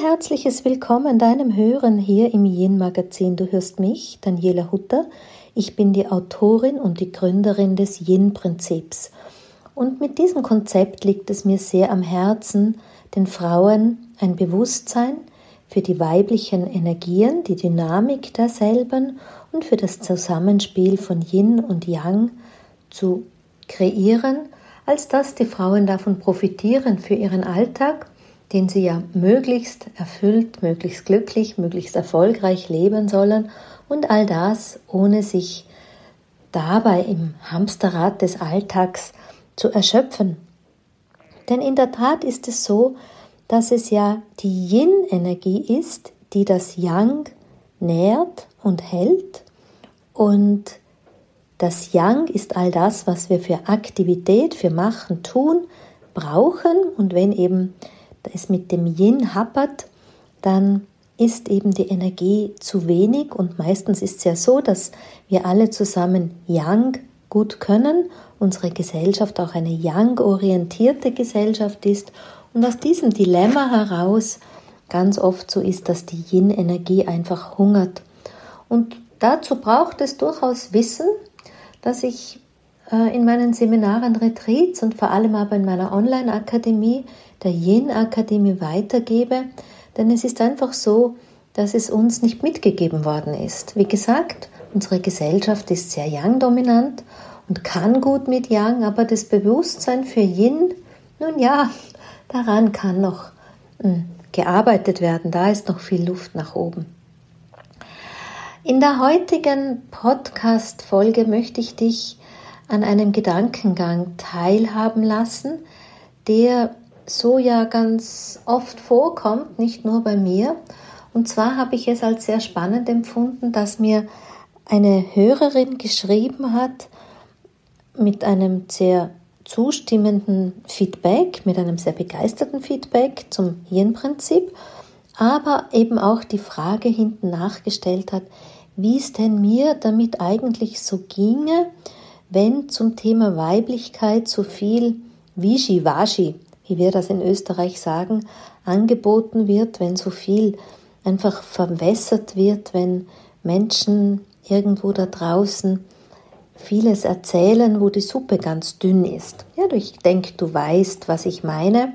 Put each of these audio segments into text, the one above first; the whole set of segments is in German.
herzliches Willkommen deinem Hören hier im Yin Magazin. Du hörst mich, Daniela Hutter. Ich bin die Autorin und die Gründerin des Yin Prinzips. Und mit diesem Konzept liegt es mir sehr am Herzen, den Frauen ein Bewusstsein für die weiblichen Energien, die Dynamik derselben und für das Zusammenspiel von Yin und Yang zu kreieren, als dass die Frauen davon profitieren für ihren Alltag den sie ja möglichst erfüllt, möglichst glücklich, möglichst erfolgreich leben sollen. Und all das ohne sich dabei im Hamsterrad des Alltags zu erschöpfen. Denn in der Tat ist es so, dass es ja die Yin-Energie ist, die das Yang nährt und hält. Und das Yang ist all das, was wir für Aktivität, für Machen, Tun brauchen. Und wenn eben es mit dem Yin happert, dann ist eben die Energie zu wenig und meistens ist es ja so, dass wir alle zusammen Yang gut können, unsere Gesellschaft auch eine Yang-orientierte Gesellschaft ist und aus diesem Dilemma heraus ganz oft so ist, dass die Yin-Energie einfach hungert. Und dazu braucht es durchaus Wissen, dass ich äh, in meinen Seminaren, Retreats und vor allem aber in meiner Online-Akademie der Yin-Akademie weitergebe, denn es ist einfach so, dass es uns nicht mitgegeben worden ist. Wie gesagt, unsere Gesellschaft ist sehr Yang-dominant und kann gut mit Yang, aber das Bewusstsein für Yin, nun ja, daran kann noch hm, gearbeitet werden, da ist noch viel Luft nach oben. In der heutigen Podcast-Folge möchte ich dich an einem Gedankengang teilhaben lassen, der so ja ganz oft vorkommt, nicht nur bei mir. Und zwar habe ich es als sehr spannend empfunden, dass mir eine Hörerin geschrieben hat mit einem sehr zustimmenden Feedback, mit einem sehr begeisterten Feedback zum Hirnprinzip, aber eben auch die Frage hinten nachgestellt hat, wie es denn mir damit eigentlich so ginge, wenn zum Thema Weiblichkeit so viel Wischiwaschi wie wir das in Österreich sagen, angeboten wird, wenn so viel einfach verwässert wird, wenn Menschen irgendwo da draußen vieles erzählen, wo die Suppe ganz dünn ist. Ja, ich denke, du weißt, was ich meine.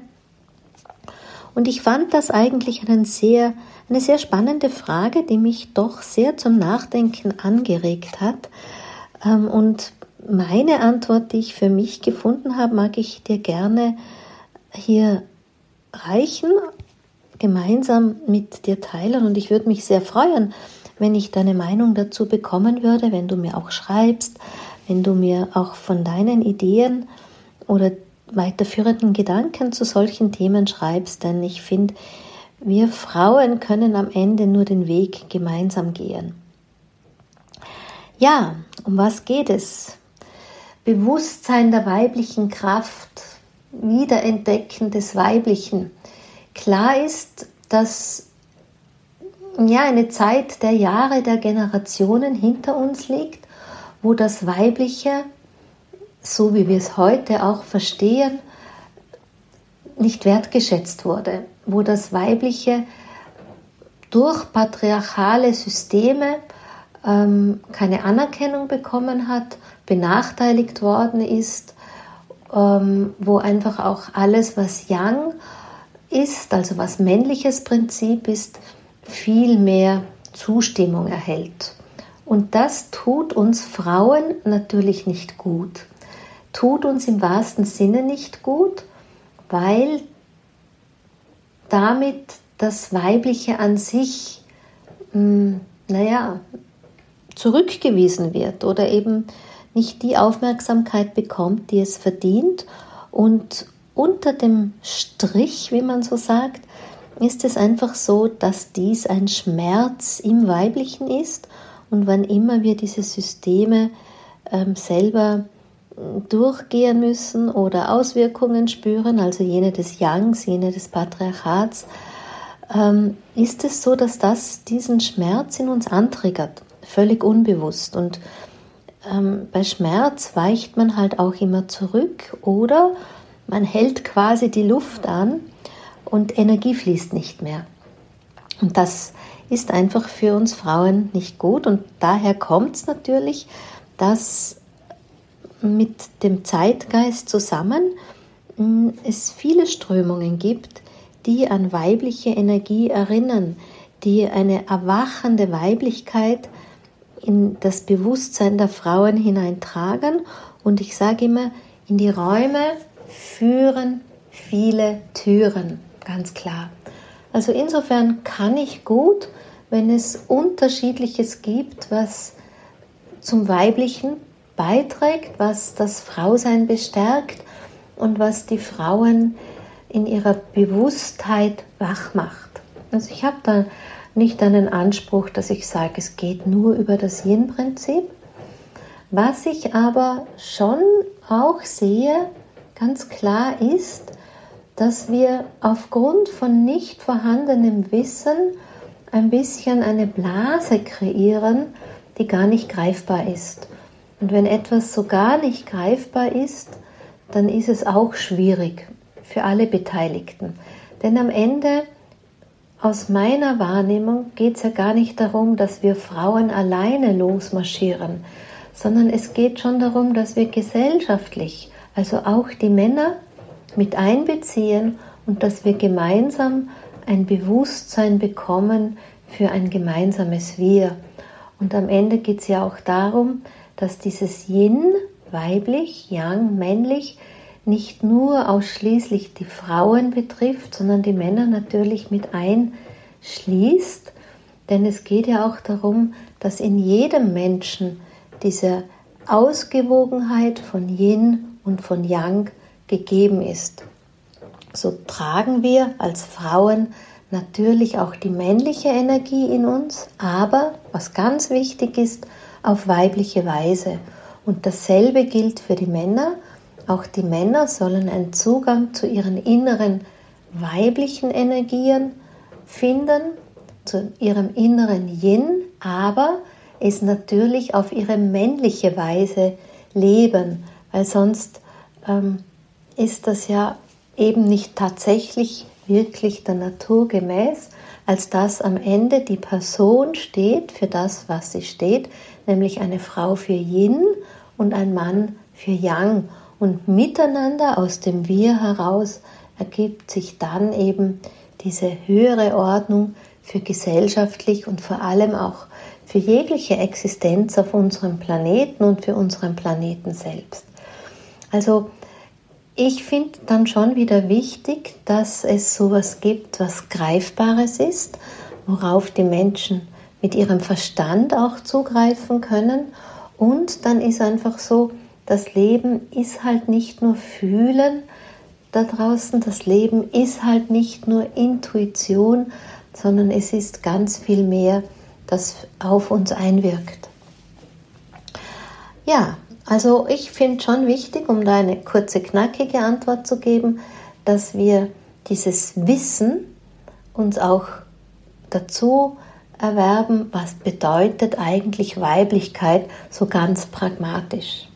Und ich fand das eigentlich einen sehr, eine sehr spannende Frage, die mich doch sehr zum Nachdenken angeregt hat. Ähm, und meine Antwort, die ich für mich gefunden habe, mag ich dir gerne hier reichen, gemeinsam mit dir teilen. Und ich würde mich sehr freuen, wenn ich deine Meinung dazu bekommen würde, wenn du mir auch schreibst, wenn du mir auch von deinen Ideen oder weiterführenden Gedanken zu solchen Themen schreibst, denn ich finde, wir Frauen können am Ende nur den Weg gemeinsam gehen. Ja, um was geht es? Bewusstsein der weiblichen Kraft, Wiederentdecken des Weiblichen. Klar ist, dass ja eine Zeit der Jahre, der Generationen hinter uns liegt, wo das Weibliche, so wie wir es heute auch verstehen, nicht wertgeschätzt wurde, wo das Weibliche durch patriarchale Systeme ähm, keine Anerkennung bekommen hat, benachteiligt worden ist ähm, wo einfach auch alles, was Yang ist, also was männliches Prinzip ist, viel mehr Zustimmung erhält. Und das tut uns Frauen natürlich nicht gut. Tut uns im wahrsten Sinne nicht gut, weil damit das Weibliche an sich, mh, hm, naja, zurückgewiesen wird oder eben nicht die Aufmerksamkeit bekommt, die es verdient. Und unter dem Strich, wie man so sagt, ist es einfach so, dass dies ein Schmerz im Weiblichen ist. Und wann immer wir diese Systeme ähm, selber durchgehen müssen oder Auswirkungen spüren, also jene des Yangs, jene des Patriarchats, ähm, ist es so, dass das diesen Schmerz in uns antriggert, völlig unbewusst. Und ähm, bei Schmerz weicht man halt auch immer zurück oder man hält quasi die Luft an und Energie fließt nicht mehr. Und das ist einfach für uns Frauen nicht gut. Und daher kommt es natürlich, dass mit dem Zeitgeist zusammen hm, es viele Strömungen gibt, die an weibliche Energie erinnern, die eine erwachende Weiblichkeit in das Bewusstsein der Frauen hineintragen. Und ich sage immer, in die Räume führen viele Türen, ganz klar. Also insofern kann ich gut, wenn es unterschiedliches gibt, was zum Weiblichen beiträgt, was das Frausein bestärkt und was die Frauen in ihrer Bewusstheit wach macht. Also ich habe da nicht einen Anspruch, dass ich sage, es geht nur über das Yin-Prinzip. Was ich aber schon auch sehe, ganz klar ist, dass wir aufgrund von nicht vorhandenem Wissen ein bisschen eine Blase kreieren, die gar nicht greifbar ist. Und wenn etwas so gar nicht greifbar ist, dann ist es auch schwierig für alle Beteiligten. Denn am Ende, aus meiner Wahrnehmung, geht es ja gar nicht darum, dass wir Frauen alleine losmarschieren, sondern es geht schon darum, dass wir gesellschaftlich, also auch die Männer, mit einbeziehen und dass wir gemeinsam ein Bewusstsein bekommen für ein gemeinsames Wir. Und am Ende geht es ja auch darum, dass dieses Yin, weiblich, Yang, männlich, nicht nur ausschließlich die Frauen betrifft, sondern die Männer natürlich mit einschließt. Denn es geht ja auch darum, dass in jedem Menschen diese Ausgewogenheit von Yin und von Yang gegeben ist. So tragen wir als Frauen natürlich auch die männliche Energie in uns, aber was ganz wichtig ist, auf weibliche Weise. Und dasselbe gilt für die Männer. Auch die Männer sollen einen Zugang zu ihren inneren weiblichen Energien finden, zu ihrem inneren Yin, aber es natürlich auf ihre männliche Weise leben, weil sonst ähm, ist das ja eben nicht tatsächlich wirklich der Natur gemäß, als dass am Ende die Person steht für das, was sie steht, nämlich eine Frau für Yin und ein Mann für Yang. Und miteinander aus dem Wir heraus ergibt sich dann eben diese höhere Ordnung für gesellschaftlich und vor allem auch für jegliche Existenz auf unserem Planeten und für unseren Planeten selbst. Also ich finde dann schon wieder wichtig, dass es sowas gibt, was Greifbares ist, worauf die Menschen mit ihrem Verstand auch zugreifen können. Und dann ist einfach so, das Leben ist halt nicht nur Fühlen da draußen, das Leben ist halt nicht nur Intuition, sondern es ist ganz viel mehr, das auf uns einwirkt. Ja, also ich finde schon wichtig, um da eine kurze, knackige Antwort zu geben, dass wir dieses Wissen uns auch dazu erwerben, was bedeutet eigentlich Weiblichkeit so ganz pragmatisch.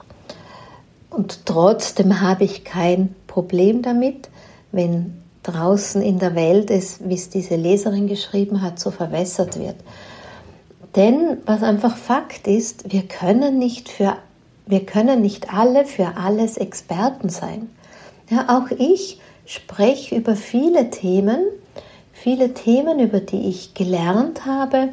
Und trotzdem habe ich kein Problem damit, wenn draußen in der Welt es, wie es diese Leserin geschrieben hat, so verwässert wird. Denn was einfach Fakt ist, wir können nicht für wir können nicht alle für alles Experten sein. Ja, auch ich spreche über viele Themen, viele Themen, über die ich gelernt habe,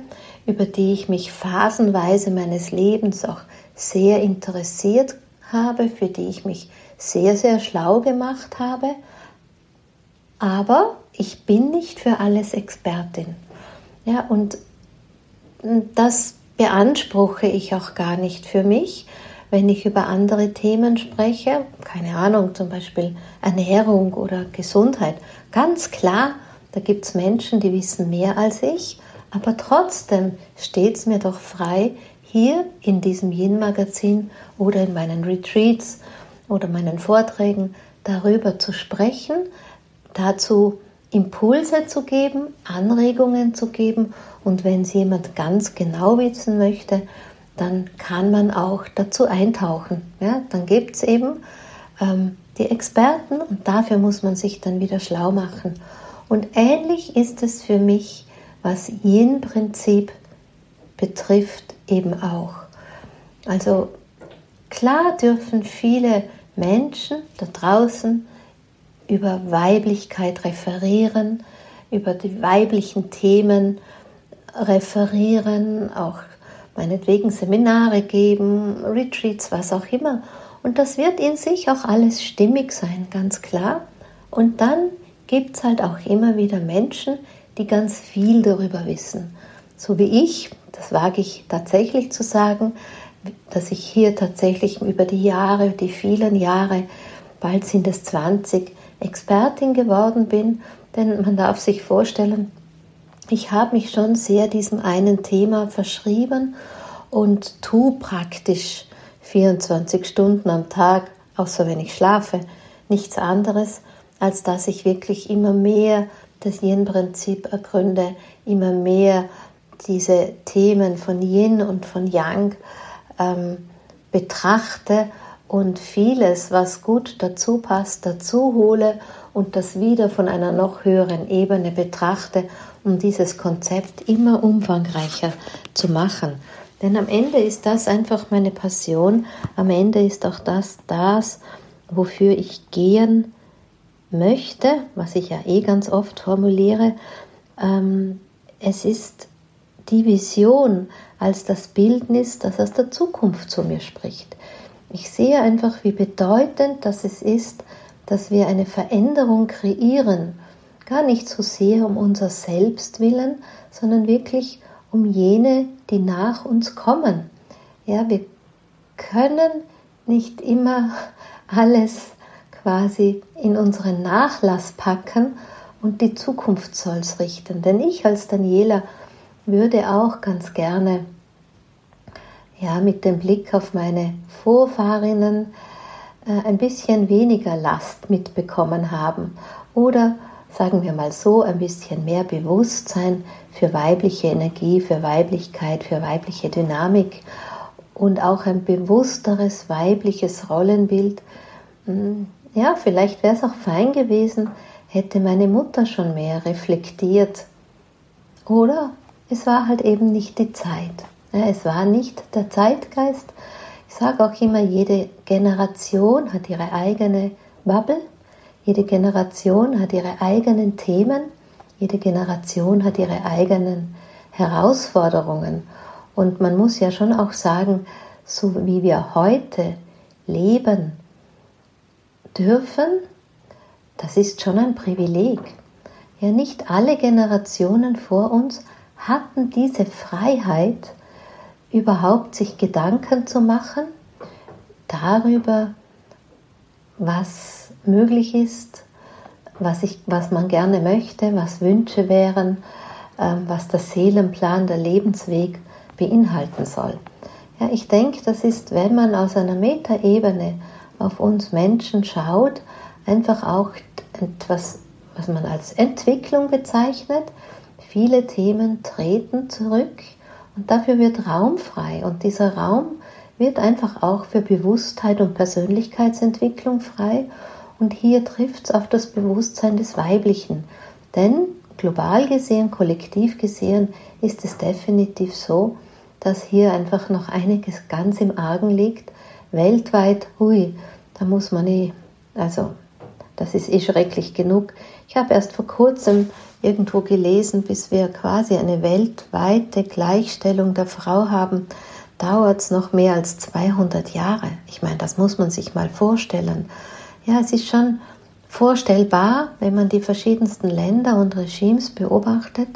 über die ich mich phasenweise meines Lebens auch sehr interessiert habe, für die ich mich sehr, sehr schlau gemacht habe. Aber ich bin nicht für alles Expertin. Ja, und das beanspruche ich auch gar nicht für mich, wenn ich über andere Themen spreche, keine Ahnung, zum Beispiel Ernährung oder Gesundheit, ganz klar, da gibt es Menschen, die wissen mehr als ich, aber trotzdem steht es mir doch frei, hier in diesem Yin-Magazin oder in meinen Retreats oder meinen Vorträgen darüber zu sprechen, dazu Impulse zu geben, Anregungen zu geben und wenn es jemand ganz genau wissen möchte, dann kann man auch dazu eintauchen. Ja? Dann gibt es eben ähm, die Experten und dafür muss man sich dann wieder schlau machen. Und ähnlich ist es für mich, was Yin-Prinzip betrifft, eben auch. Also klar dürfen viele Menschen da draußen über Weiblichkeit referieren, über die weiblichen Themen referieren, auch meinetwegen Seminare geben, Retreats, was auch immer. Und das wird in sich auch alles stimmig sein, ganz klar. Und dann gibt es halt auch immer wieder Menschen, die ganz viel darüber wissen. So wie ich, das wage ich tatsächlich zu sagen, dass ich hier tatsächlich über die Jahre, die vielen Jahre, bald sind es 20, Expertin geworden bin. Denn man darf sich vorstellen, ich habe mich schon sehr diesem einen Thema verschrieben und tue praktisch 24 Stunden am Tag, außer wenn ich schlafe, nichts anderes, als dass ich wirklich immer mehr das Yin-Prinzip ergründe, immer mehr diese Themen von Yin und von Yang ähm, betrachte und vieles, was gut dazu passt, dazu hole und das wieder von einer noch höheren Ebene betrachte, um dieses Konzept immer umfangreicher zu machen. Denn am Ende ist das einfach meine Passion, am Ende ist auch das das, wofür ich gehen möchte, was ich ja eh ganz oft formuliere. Ähm, es ist die Vision als das Bildnis, das aus der Zukunft zu mir spricht. Ich sehe einfach, wie bedeutend das es ist, dass wir eine Veränderung kreieren. Gar nicht so sehr um unser Selbst willen, sondern wirklich um jene, die nach uns kommen. Ja, wir können nicht immer alles quasi in unseren Nachlass packen und die Zukunft soll es richten. Denn ich als Daniela würde auch ganz gerne ja, mit dem Blick auf meine Vorfahrinnen äh, ein bisschen weniger Last mitbekommen haben oder sagen wir mal so, ein bisschen mehr Bewusstsein für weibliche Energie, für Weiblichkeit, für weibliche Dynamik und auch ein bewussteres weibliches Rollenbild. Hm, ja, vielleicht wäre es auch fein gewesen, hätte meine Mutter schon mehr reflektiert. Oder es war halt eben nicht die Zeit. Es war nicht der Zeitgeist. Ich sage auch immer, jede Generation hat ihre eigene Bubble jede Generation hat ihre eigenen Themen, jede Generation hat ihre eigenen Herausforderungen. Und man muss ja schon auch sagen, so wie wir heute leben dürfen, das ist schon ein Privileg. Ja, nicht alle Generationen vor uns hatten diese Freiheit, überhaupt sich Gedanken zu machen darüber, was möglich ist, was, ich, was man gerne möchte, was Wünsche wären, ähm, was der Seelenplan, der Lebensweg beinhalten soll. Ja, ich denke, das ist, wenn man aus einer Metaebene auf uns Menschen schaut, einfach auch etwas, was man als Entwicklung bezeichnet. Viele Themen treten zurück und dafür wird Raum frei. Und dieser Raum wird einfach auch für Bewusstheit und Persönlichkeitsentwicklung frei und hier trifft es auf das Bewusstsein des Weiblichen. Denn global gesehen, kollektiv gesehen, ist es definitiv so, dass hier einfach noch einiges ganz im Argen liegt. Weltweit, hui, da muss man eh, also das ist eh schrecklich genug. Ich habe erst vor kurzem irgendwo gelesen, bis wir quasi eine weltweite Gleichstellung der Frau haben, dauert es noch mehr als 200 Jahre. Ich meine, das muss man sich mal vorstellen. Ja, es ist schon vorstellbar, wenn man die verschiedensten Länder und Regimes beobachtet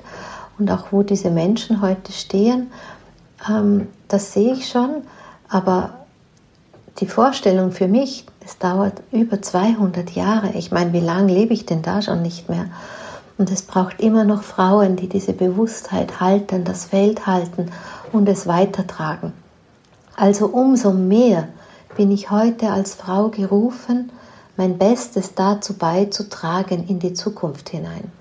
und auch wo diese Menschen heute stehen. Ähm, das sehe ich schon, aber die Vorstellung für mich, es dauert über 200 Jahre. Ich meine, wie lange lebe ich denn da schon nicht mehr? Und es braucht immer noch Frauen, die diese Bewusstheit halten, das Feld halten und es weitertragen. Also umso mehr bin ich heute als Frau gerufen, mein Bestes dazu beizutragen in die Zukunft hinein.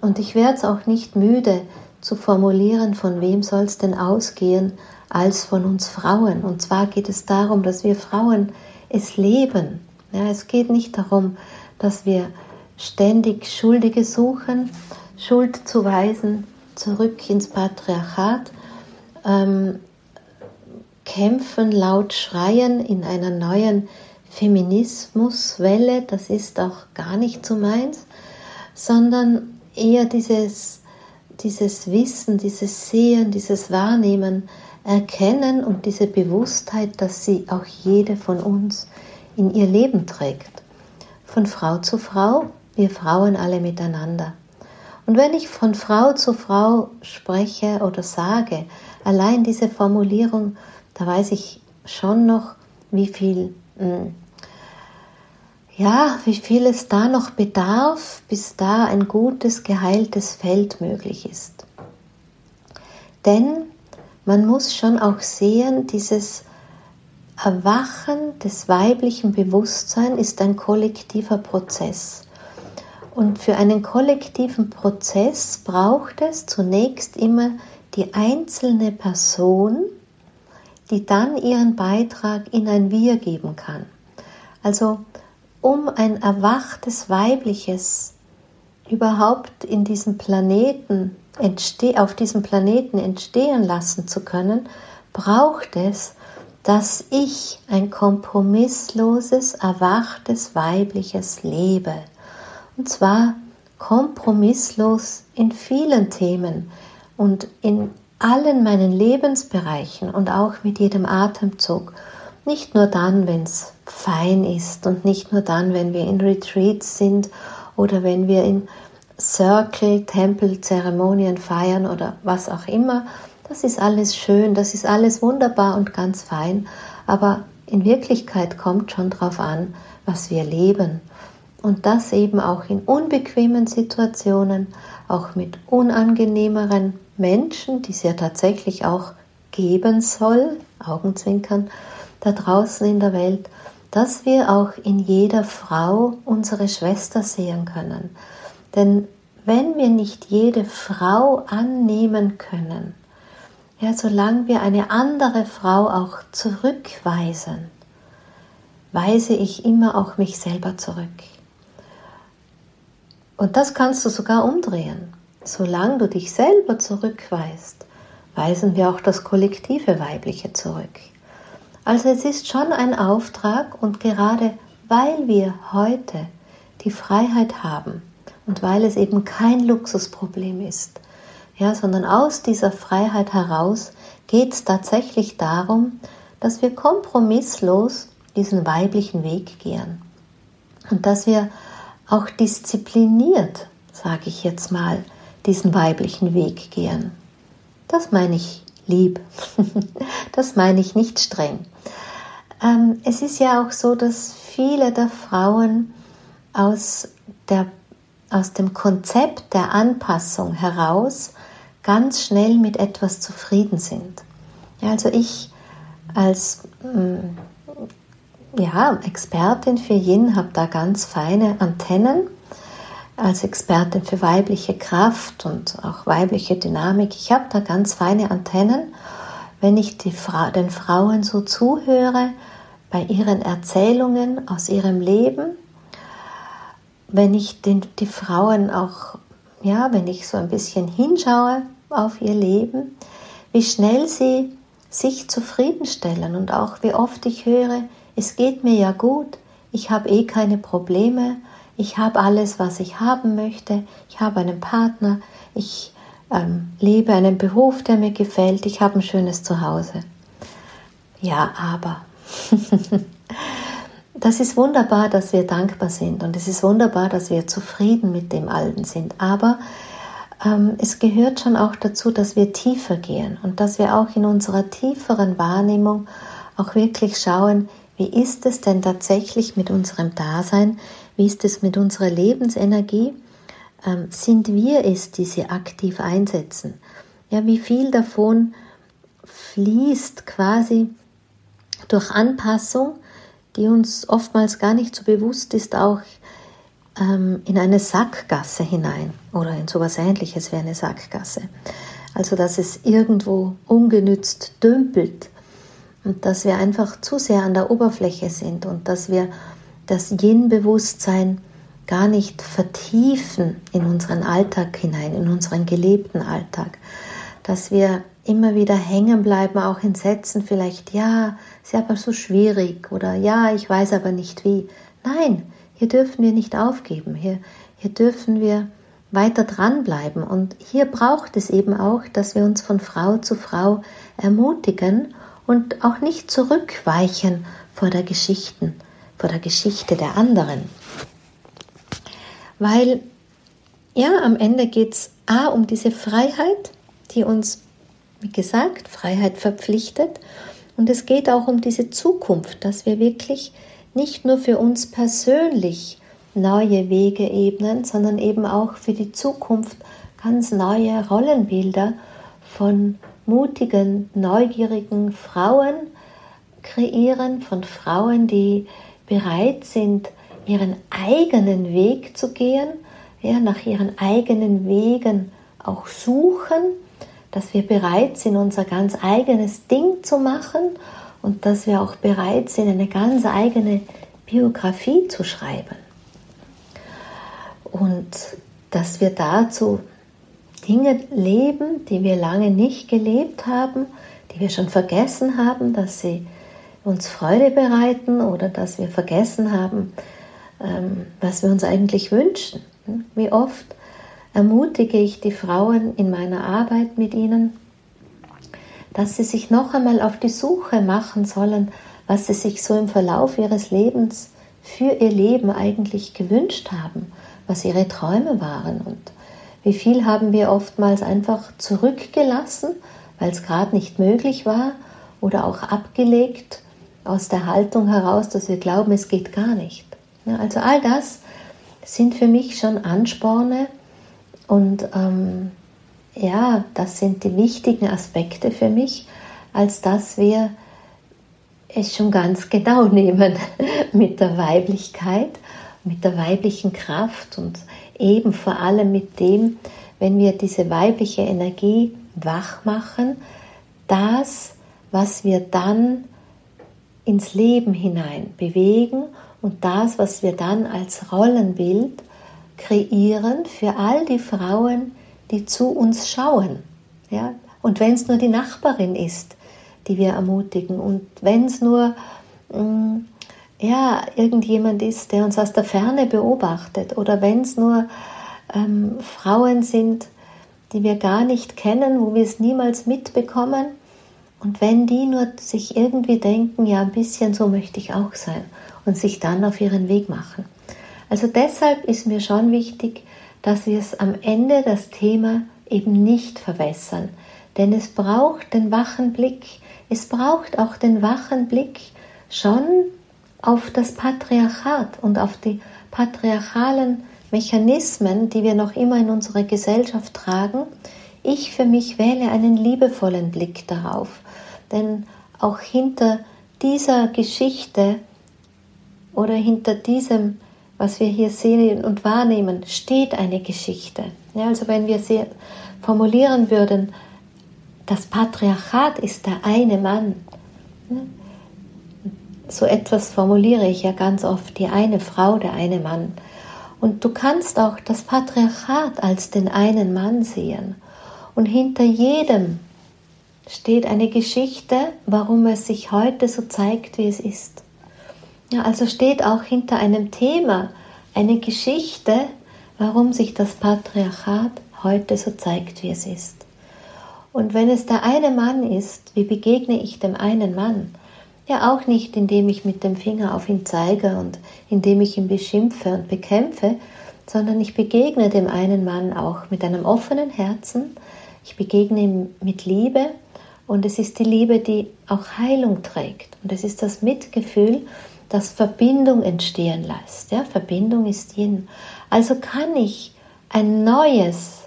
Und ich werde es auch nicht müde zu formulieren, von wem soll es denn ausgehen, als von uns Frauen. Und zwar geht es darum, dass wir Frauen es leben. Ja, es geht nicht darum, dass wir ständig Schuldige suchen, Schuld zu weisen, zurück ins Patriarchat, ähm, kämpfen, laut schreien in einer neuen Feminismuswelle, das ist auch gar nicht so meins, sondern eher dieses, dieses Wissen, dieses Sehen, dieses Wahrnehmen, Erkennen und diese Bewusstheit, dass sie auch jede von uns in ihr Leben trägt. Von Frau zu Frau, wir Frauen alle miteinander. Und wenn ich von Frau zu Frau spreche oder sage, allein diese Formulierung, da weiß ich schon noch, wie viel, hm, ja, wie viel es da noch bedarf, bis da ein gutes, geheiltes Feld möglich ist. Denn man muss schon auch sehen, dieses Erwachen des weiblichen Bewusstseins ist ein kollektiver Prozess. Und für einen kollektiven Prozess braucht es zunächst immer die einzelne Person, die dann ihren Beitrag in ein Wir geben kann. Also um ein erwachtes weibliches überhaupt in diesem Planeten auf diesem Planeten entstehen lassen zu können, braucht es, dass ich ein kompromissloses, erwachtes weibliches lebe. Und zwar kompromisslos in vielen Themen und in allen meinen Lebensbereichen und auch mit jedem Atemzug. Nicht nur dann, wenn es fein ist und nicht nur dann, wenn wir in Retreats sind oder wenn wir in Circle, Tempelzeremonien feiern oder was auch immer. Das ist alles schön, das ist alles wunderbar und ganz fein. Aber in Wirklichkeit kommt schon darauf an, was wir leben. Und das eben auch in unbequemen Situationen, auch mit unangenehmeren Menschen, die es ja tatsächlich auch geben soll, Augenzwinkern, da draußen in der Welt, dass wir auch in jeder Frau unsere Schwester sehen können. Denn wenn wir nicht jede Frau annehmen können, ja, solange wir eine andere Frau auch zurückweisen, weise ich immer auch mich selber zurück. Und das kannst du sogar umdrehen. Solange du dich selber zurückweist, weisen wir auch das kollektive Weibliche zurück. Also es ist schon ein Auftrag und gerade weil wir heute die Freiheit haben und weil es eben kein Luxusproblem ist, ja, sondern aus dieser Freiheit heraus geht es tatsächlich darum, dass wir kompromisslos diesen weiblichen Weg gehen und dass wir auch diszipliniert, sage ich jetzt mal, diesen weiblichen Weg gehen. Das meine ich lieb. das meine ich nicht streng. Ähm, es ist ja auch so, dass viele der Frauen aus, der, aus dem Konzept der Anpassung heraus ganz schnell mit etwas zufrieden sind. Also ich als mm, ja, Expertin für Yin habe da ganz feine Antennen. Als Expertin für weibliche Kraft und auch weibliche Dynamik, ich habe da ganz feine Antennen. Wenn ich Fra den Frauen so zuhöre bei ihren Erzählungen aus ihrem Leben, wenn ich den, die Frauen auch, ja, wenn ich so ein bisschen hinschaue auf ihr Leben, wie schnell sie sich zufriedenstellen und auch wie oft ich höre, es geht mir ja gut, ich habe eh keine Probleme, ich habe alles, was ich haben möchte, ich habe einen Partner, ich ähm, lebe einen Beruf, der mir gefällt, ich habe ein schönes Zuhause. Ja, aber das ist wunderbar, dass wir dankbar sind. Und es ist wunderbar, dass wir zufrieden mit dem Alten sind. Aber ähm, es gehört schon auch dazu, dass wir tiefer gehen und dass wir auch in unserer tieferen Wahrnehmung auch wirklich schauen, wie ist es denn tatsächlich mit unserem Dasein? Wie ist es mit unserer Lebensenergie? Ähm, sind wir es, die sie aktiv einsetzen? Ja, wie viel davon fließt quasi durch Anpassung, die uns oftmals gar nicht so bewusst ist, auch ähm, in eine Sackgasse hinein oder in sowas ähnliches wie eine Sackgasse. Also dass es irgendwo ungenützt dümpelt und dass wir einfach zu sehr an der Oberfläche sind und dass wir das Yin-Bewusstsein gar nicht vertiefen in unseren Alltag hinein, in unseren gelebten Alltag, dass wir immer wieder hängen bleiben, auch in Sätzen vielleicht, ja, ist aber so schwierig oder ja, ich weiß aber nicht wie. Nein, hier dürfen wir nicht aufgeben, hier, hier dürfen wir weiter dranbleiben. Und hier braucht es eben auch, dass wir uns von Frau zu Frau ermutigen und auch nicht zurückweichen vor der Geschichten, vor der Geschichte der anderen. Weil ja, am Ende geht es A um diese Freiheit, die uns wie gesagt, Freiheit verpflichtet. Und es geht auch um diese Zukunft, dass wir wirklich nicht nur für uns persönlich neue Wege ebnen, sondern eben auch für die Zukunft ganz neue Rollenbilder von mutigen, neugierigen Frauen kreieren, von Frauen, die bereit sind, ihren eigenen Weg zu gehen, ja, nach ihren eigenen Wegen auch suchen dass wir bereit sind, unser ganz eigenes Ding zu machen und dass wir auch bereit sind, eine ganz eigene Biografie zu schreiben. Und dass wir dazu Dinge leben, die wir lange nicht gelebt haben, die wir schon vergessen haben, dass sie uns Freude bereiten oder dass wir vergessen haben, ähm, was wir uns eigentlich wünschen. Wie oft ermutige ich die Frauen in meiner Arbeit mit ihnen, dass sie sich noch einmal auf die Suche machen sollen, was sie sich so im Verlauf ihres Lebens für ihr Leben eigentlich gewünscht haben, was ihre Träume waren und wie viel haben wir oftmals einfach zurückgelassen, weil es gerade nicht möglich war oder auch abgelegt aus der Haltung heraus, dass wir glauben, es geht gar nicht. Also all das sind für mich schon Ansporne, und ähm, ja, das sind die wichtigen Aspekte für mich, als dass wir es schon ganz genau nehmen mit der Weiblichkeit, mit der weiblichen Kraft und eben vor allem mit dem, wenn wir diese weibliche Energie wach machen, das, was wir dann ins Leben hinein bewegen und das, was wir dann als Rollenbild kreieren für all die Frauen, die zu uns schauen. Ja? Und wenn es nur die Nachbarin ist, die wir ermutigen und wenn es nur mm, ja, irgendjemand ist, der uns aus der Ferne beobachtet oder wenn es nur ähm, Frauen sind, die wir gar nicht kennen, wo wir es niemals mitbekommen. Und wenn die nur sich irgendwie denken, ja, ein bisschen so möchte ich auch sein und sich dann auf ihren Weg machen. Also deshalb ist mir schon wichtig, dass wir es am Ende das Thema eben nicht verwässern. Denn es braucht den wachen Blick, es braucht auch den wachen Blick schon auf das Patriarchat und auf die patriarchalen Mechanismen, die wir noch immer in unserer Gesellschaft tragen. Ich für mich wähle einen liebevollen Blick darauf, denn auch hinter dieser Geschichte oder hinter diesem was wir hier sehen und wahrnehmen, steht eine Geschichte. Ja, also wenn wir sie formulieren würden, das Patriarchat ist der eine Mann. So etwas formuliere ich ja ganz oft, die eine Frau, der eine Mann. Und du kannst auch das Patriarchat als den einen Mann sehen. Und hinter jedem steht eine Geschichte, warum es sich heute so zeigt, wie es ist. Ja, also steht auch hinter einem Thema eine Geschichte, warum sich das Patriarchat heute so zeigt, wie es ist. Und wenn es der eine Mann ist, wie begegne ich dem einen Mann? Ja, auch nicht, indem ich mit dem Finger auf ihn zeige und indem ich ihn beschimpfe und bekämpfe, sondern ich begegne dem einen Mann auch mit einem offenen Herzen. Ich begegne ihm mit Liebe und es ist die Liebe, die auch Heilung trägt. Und es ist das Mitgefühl, das Verbindung entstehen lässt. Ja, Verbindung ist Yin. Also kann ich ein neues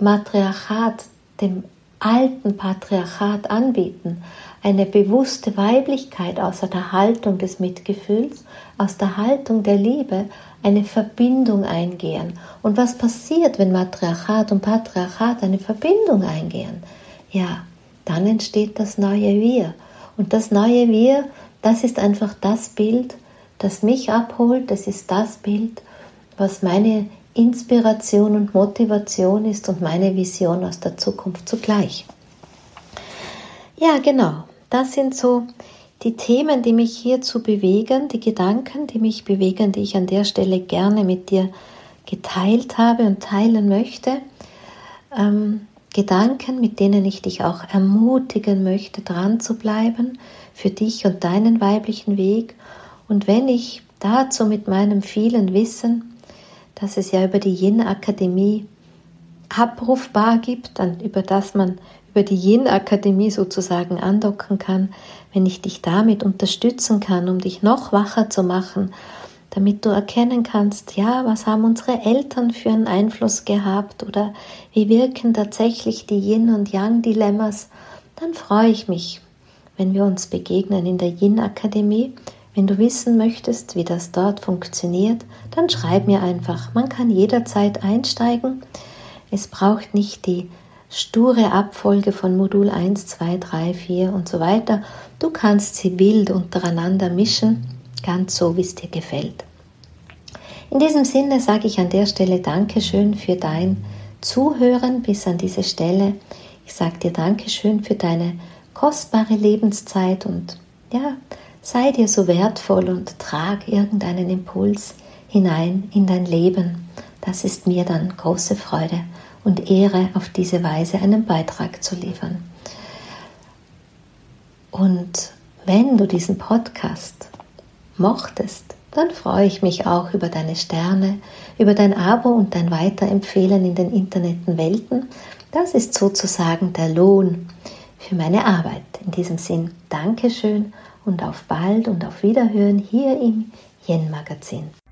Matriarchat dem alten Patriarchat anbieten, eine bewusste Weiblichkeit aus der Haltung des Mitgefühls, aus der Haltung der Liebe, eine Verbindung eingehen. Und was passiert, wenn Matriarchat und Patriarchat eine Verbindung eingehen? Ja, dann entsteht das neue Wir. Und das neue Wir das ist einfach das Bild, das mich abholt, das ist das Bild, was meine Inspiration und Motivation ist und meine Vision aus der Zukunft zugleich. Ja, genau. Das sind so die Themen, die mich hierzu bewegen, die Gedanken, die mich bewegen, die ich an der Stelle gerne mit dir geteilt habe und teilen möchte. Ähm, Gedanken, mit denen ich dich auch ermutigen möchte, dran zu bleiben für dich und deinen weiblichen Weg. Und wenn ich dazu mit meinem vielen Wissen, dass es ja über die Yin-Akademie abrufbar gibt, dann über das man über die Yin-Akademie sozusagen andocken kann, wenn ich dich damit unterstützen kann, um dich noch wacher zu machen, damit du erkennen kannst, ja, was haben unsere Eltern für einen Einfluss gehabt oder wie wirken tatsächlich die Yin- und Yang-Dilemmas, dann freue ich mich, wenn wir uns begegnen in der Yin-Akademie. Wenn du wissen möchtest, wie das dort funktioniert, dann schreib mir einfach. Man kann jederzeit einsteigen. Es braucht nicht die sture Abfolge von Modul 1, 2, 3, 4 und so weiter. Du kannst sie wild untereinander mischen ganz so, wie es dir gefällt. In diesem Sinne sage ich an der Stelle Dankeschön für dein Zuhören bis an diese Stelle. Ich sage dir Dankeschön für deine kostbare Lebenszeit und ja, sei dir so wertvoll und trag irgendeinen Impuls hinein in dein Leben. Das ist mir dann große Freude und Ehre, auf diese Weise einen Beitrag zu liefern. Und wenn du diesen Podcast mochtest, dann freue ich mich auch über deine Sterne, über dein Abo und dein Weiterempfehlen in den Internetwelten. Das ist sozusagen der Lohn für meine Arbeit. In diesem Sinn, Dankeschön und auf bald und auf Wiederhören hier im Yen Magazin.